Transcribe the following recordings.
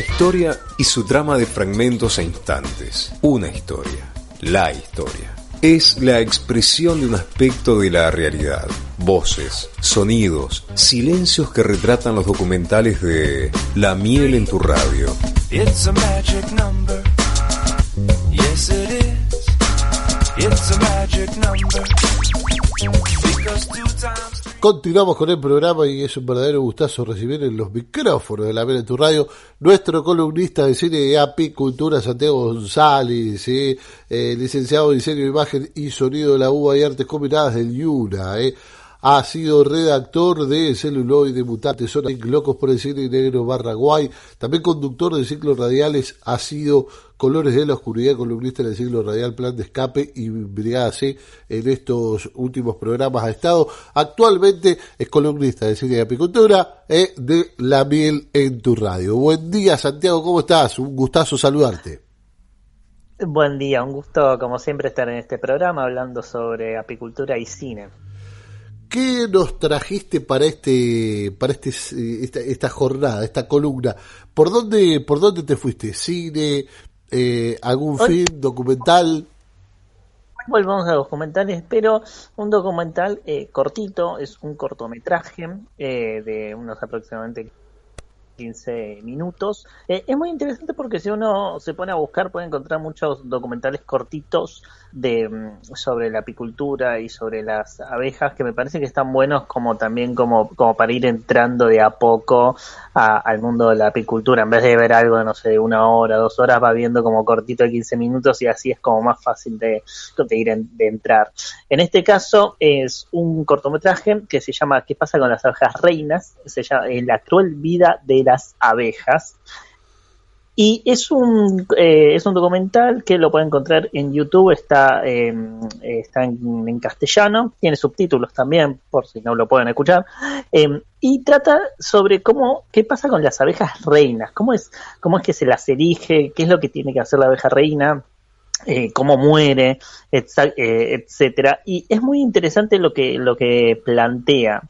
historia y su trama de fragmentos e instantes. Una historia. La historia. Es la expresión de un aspecto de la realidad. Voces, sonidos, silencios que retratan los documentales de La miel en tu radio. It's a magic number. Continuamos con el programa y es un verdadero gustazo recibir en los micrófonos de la Vela en tu radio nuestro columnista de cine de API Cultura, Santiago González. Eh, licenciado en diseño de imagen y sonido de la UBA y Artes Combinadas del Yuna. ¿eh? Ha sido redactor de Celuloide, Mutante, Zona Locos por el Cine Negro barra Guay. También conductor de ciclos radiales. Ha sido Colores de la Oscuridad, columnista en el ciclo radial Plan de Escape y Brigada C. En estos últimos programas ha estado. Actualmente es columnista de cine y apicultura eh, de La Miel en tu radio. Buen día, Santiago, ¿cómo estás? Un gustazo saludarte. Buen día, un gusto como siempre estar en este programa hablando sobre apicultura y cine. ¿Qué nos trajiste para este, para este, esta, esta jornada, esta columna? ¿Por dónde, por dónde te fuiste? ¿Cine? Eh, ¿Algún Hoy- film? ¿Documental? Volvamos a documentales, pero un documental eh, cortito, es un cortometraje eh, de unos aproximadamente 15 minutos. Eh, es muy interesante porque si uno se pone a buscar puede encontrar muchos documentales cortitos de mm, sobre la apicultura y sobre las abejas que me parece que están buenos como también como, como para ir entrando de a poco al mundo de la apicultura. En vez de ver algo no sé, de una hora, dos horas, va viendo como cortito de 15 minutos y así es como más fácil de, de ir en- de entrar. En este caso es un cortometraje que se llama ¿Qué pasa con las abejas reinas? Se llama eh, La cruel vida de las abejas. Y es un, eh, es un documental que lo pueden encontrar en YouTube, está, eh, está en, castellano, tiene subtítulos también, por si no lo pueden escuchar, eh, y trata sobre cómo, qué pasa con las abejas reinas, cómo es, cómo es que se las elige, qué es lo que tiene que hacer la abeja reina, eh, cómo muere, eh, etcétera. Y es muy interesante lo que, lo que plantea.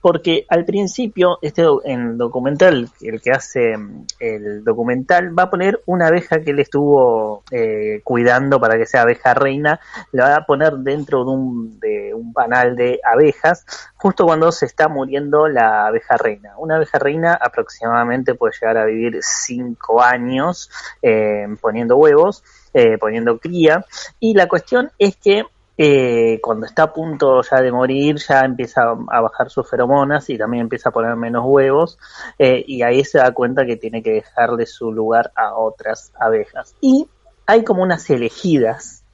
Porque al principio, este en documental, el que hace mm, el documental, va a poner una abeja que él estuvo eh, cuidando para que sea abeja reina, la va a poner dentro de un, de un panal de abejas, justo cuando se está muriendo la abeja reina. Una abeja reina aproximadamente puede llegar a vivir cinco años eh, poniendo huevos, eh, poniendo cría, y la cuestión es que eh, cuando está a punto ya de morir, ya empieza a bajar sus feromonas y también empieza a poner menos huevos, eh, y ahí se da cuenta que tiene que dejarle su lugar a otras abejas. Y hay como unas elegidas,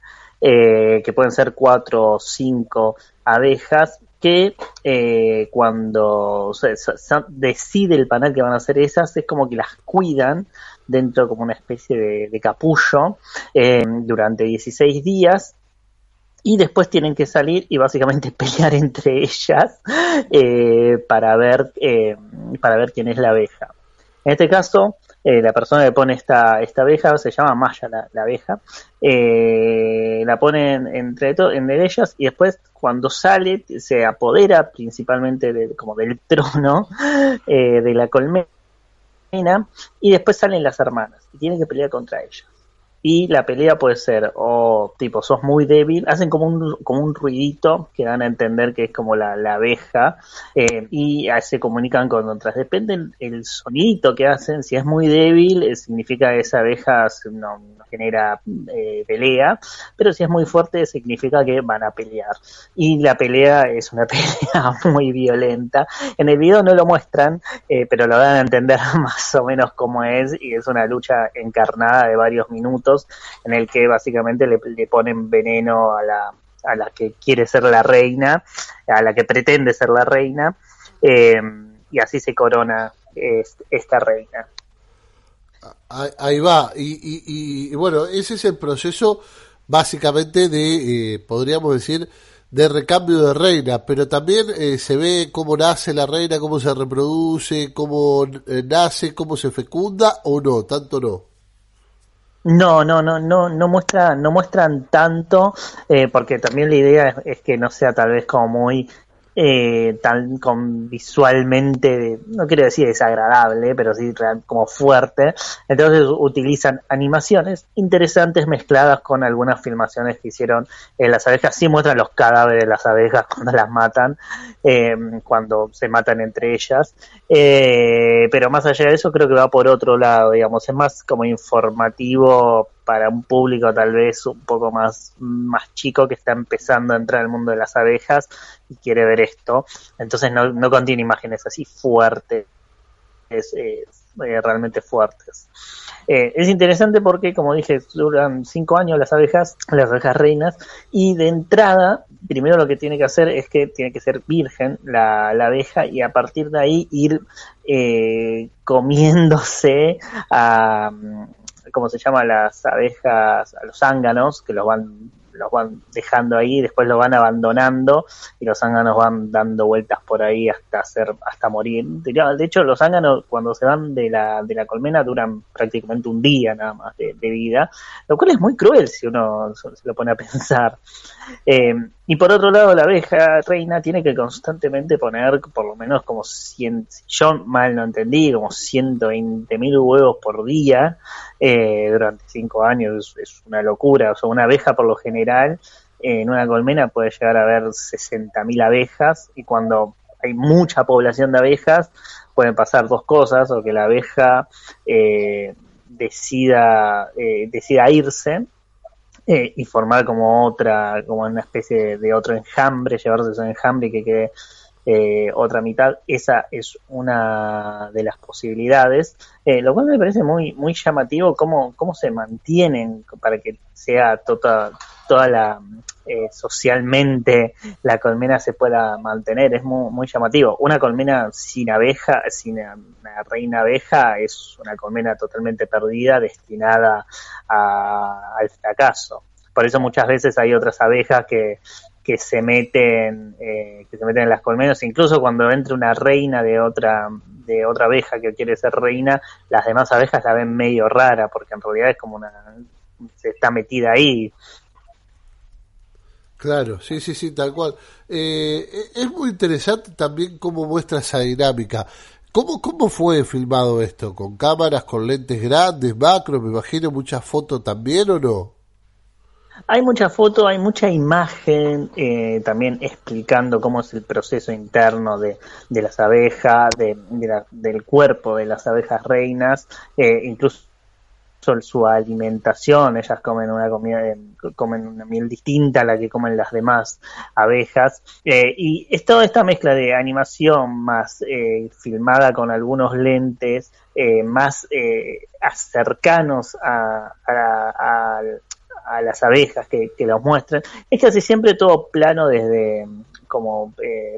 eh, que pueden ser cuatro o cinco abejas, que eh, cuando decide el panal que van a hacer esas, es como que las cuidan dentro como una especie de, capullo durante 16 días y después tienen que salir y básicamente pelear entre ellas eh, para ver eh, para ver quién es la abeja. En este caso, eh, la persona que pone esta, esta abeja se llama Maya la, la abeja, eh, la ponen entre entre ellas y después cuando sale se apodera principalmente de- como del trono eh, de la colmena y después salen las hermanas y tienen que pelear contra ellas. Y la pelea puede ser, o tipo, sos muy débil, hacen como un, como un ruidito que dan a entender que es como la, la abeja, eh, y se comunican con otras. Depende el, el sonidito que hacen, si es muy débil, eh, significa que esa abeja no, genera eh, pelea, pero si es muy fuerte, significa que van a pelear. Y la pelea es una pelea muy violenta. En el video no lo muestran, pero lo dan a entender más o menos cómo es, y es una lucha encarnada de varios minutos en el que básicamente le, ponen veneno a la, a la que quiere ser la reina, a la que pretende ser la reina, eh, y así se corona es- esta reina. Ahí, ahí va. Y, y- y, bueno, ese es el proceso básicamente de, eh, podríamos decir, de recambio de reina, pero también eh, se ve cómo nace la reina, cómo se reproduce, cómo nace, cómo se fecunda o no, tanto no. No, no, no, no, no muestra, no muestran tanto, eh, porque también la idea es, es que no sea tal vez como muy eh, tan con visualmente, no quiero decir desagradable, pero sí como fuerte. Entonces utilizan animaciones interesantes mezcladas con algunas filmaciones que hicieron en las abejas. Sí muestran los cadáveres de las abejas cuando las matan, eh, cuando se matan entre ellas. Eh, pero más allá de eso creo que va por otro lado, digamos, es más como informativo para un público tal vez un poco más, más chico que está empezando a entrar al mundo de las abejas y quiere ver esto. Entonces no, contiene imágenes así fuertes, es, eh, realmente fuertes. Eh, es interesante porque, como dije, duran cinco años las abejas, las abejas reinas, y de entrada, primero lo que tiene que hacer es que tiene que ser virgen la, la abeja y a partir de ahí ir eh, comiéndose a, ¿cómo se llama? Las abejas, a los zánganos, que los van los van dejando ahí, después los van abandonando y los zánganos van dando vueltas por ahí hasta hacer, hasta morir. De hecho, los zánganos cuando se van de la, de la colmena duran prácticamente un día nada más de, de vida, lo cual es muy cruel si uno se lo pone a pensar. Eh, y por otro lado, la abeja reina tiene que constantemente poner por lo menos como 100, si yo mal no entendí, como 120 mil huevos por día eh, durante cinco años. Es, una locura. O sea, una abeja por lo general eh, en una colmena puede llegar a haber 60 mil abejas y cuando hay mucha población de abejas pueden pasar dos cosas, o que la abeja eh, decida, decida irse eh, y formar como otra, como una especie de, de otro enjambre, llevarse ese enjambre y que quede eh, otra mitad. Esa es una de las posibilidades, eh, lo cual me parece muy, muy llamativo cómo, cómo se mantienen para que sea toda, toda la eh, socialmente la colmena se pueda mantener, es muy, muy llamativo. Una colmena sin abeja, sin una reina abeja, es una colmena totalmente perdida, destinada a, al fracaso. Por eso muchas veces hay otras abejas que, que se meten, eh, que se meten en las colmenas, incluso cuando entra una reina de otra, de otra abeja que quiere ser reina, las demás abejas la ven medio rara, porque en realidad es como una, se está metida ahí. Claro, sí, sí, sí, tal cual. Eh, es muy interesante también cómo muestra esa dinámica. ¿Cómo, ¿Cómo fue filmado esto? ¿Con cámaras, con lentes grandes, macro? Me imagino muchas fotos también o no? Hay mucha foto, hay mucha imagen eh, también explicando cómo es el proceso interno de, las abejas, de, del cuerpo de las abejas reinas, eh, incluso su alimentación, ellas comen una comida, comen una miel distinta a la que comen las demás abejas, eh, y es toda esta mezcla de animación más eh, filmada con algunos lentes eh, más cercanos a, a, a, a, las abejas que, que los muestran, es casi siempre todo plano desde como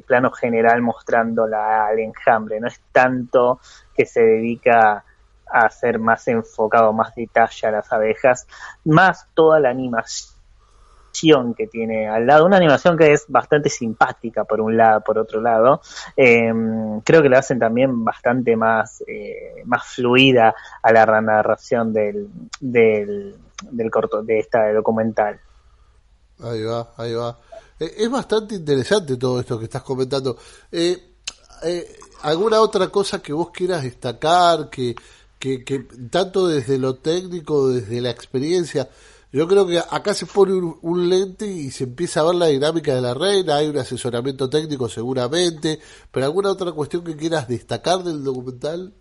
plano general mostrando la, al enjambre, no es tanto que se dedica a ser más enfocado, más detalle a las abejas, más toda la animación que tiene al lado, una animación que es bastante simpática por un lado, por otro lado, eh, creo que la hacen también bastante más, eh, más fluida a la narración del, del, del corto, de esta documental. Ahí va, ahí va. Eh, es bastante interesante todo esto que estás comentando. Eh, eh, ¿Alguna otra cosa que vos quieras destacar, que, que, que, tanto desde lo técnico, desde la experiencia, yo creo que acá se pone un, un, lente y se empieza a ver la dinámica de la reina, hay un asesoramiento técnico seguramente, pero alguna otra cuestión que quieras destacar del documental?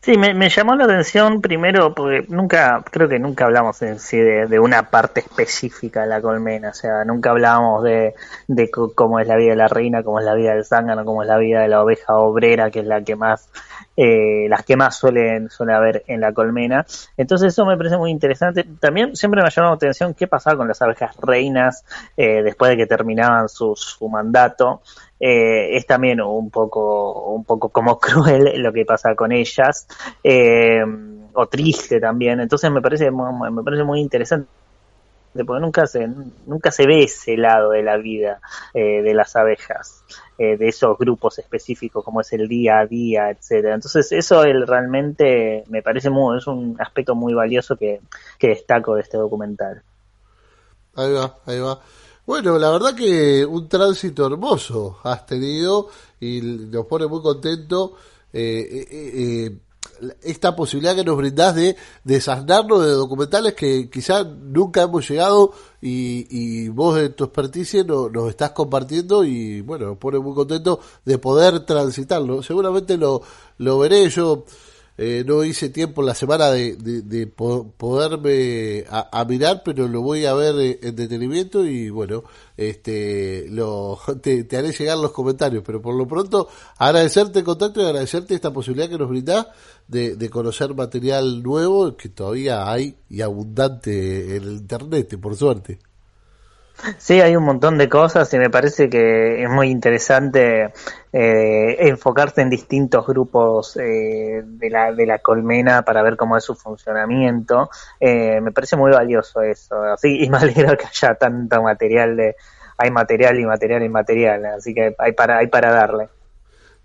Sí, me, llamó la atención primero porque nunca, creo que nunca hablamos en sí de, de, una parte específica de la colmena, o sea, nunca hablamos de, de cómo es la vida de la reina, cómo es la vida del zángano, cómo es la vida de la oveja obrera, que es la que más, eh, las que más suelen, suele haber en la colmena. Entonces eso me parece muy interesante. También siempre me ha llamado la atención qué pasaba con las abejas reinas eh, después de que terminaban su, su mandato. Eh, es también un poco un poco como cruel lo que pasa con ellas eh, o triste también. Entonces me parece me parece muy interesante porque nunca se nunca se ve ese lado de la vida eh, de las abejas de esos grupos específicos como es el día a día etcétera. Entonces eso el, realmente me parece muy es un aspecto muy valioso que, que destaco de este documental. Ahí va ahí va Bueno, la verdad que un tránsito hermoso has tenido y nos pone muy contento eh, eh, eh, esta posibilidad que nos brindás de desasnarnos de documentales que quizás nunca hemos llegado y, y vos de tu experticia no- nos estás compartiendo y bueno, nos pone muy contento de poder transitarlo. Seguramente lo, lo veré yo. Eh, no hice tiempo la semana de, de, de po- poderme a, mirar, pero lo voy a ver eh, en detenimiento y bueno, este, lo, te, te haré llegar los comentarios, pero por lo pronto agradecerte el contacto y agradecerte esta posibilidad que nos brindás de, de conocer material nuevo que todavía hay y abundante en el internet, por suerte. Sí, hay un montón de cosas y me parece que es muy interesante eh, enfocarse en distintos grupos eh, de, la, de la colmena para ver cómo es su funcionamiento. Eh, me parece muy valioso eso. Y me alegra que haya tanto material de... Hay material y material y material, así que hay para, hay para darle.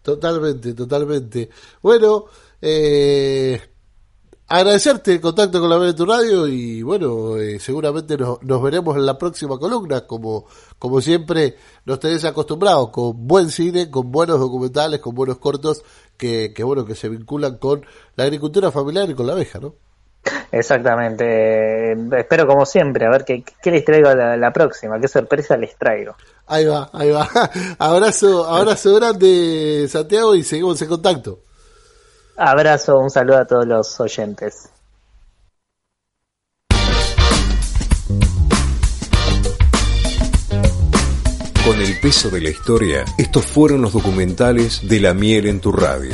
Totalmente, totalmente. Bueno, eh, agradecerte el contacto con la Vela de tu radio y bueno, eh, seguramente nos, nos veremos en la próxima columna, como, como siempre nos tenés acostumbrados, con buen cine, con buenos documentales, con buenos cortos, que, que bueno, que se vinculan con la agricultura familiar y con la abeja, ¿no? Exactamente. Eh, espero como siempre, a ver qué, qué les traigo la, la próxima, qué sorpresa les traigo. Ahí va, ahí va. abrazo, abrazo grande, Santiago, y seguimos en contacto. Abrazo, un saludo a todos los oyentes. Con el peso de la historia, estos fueron los documentales de la miel en tu radio.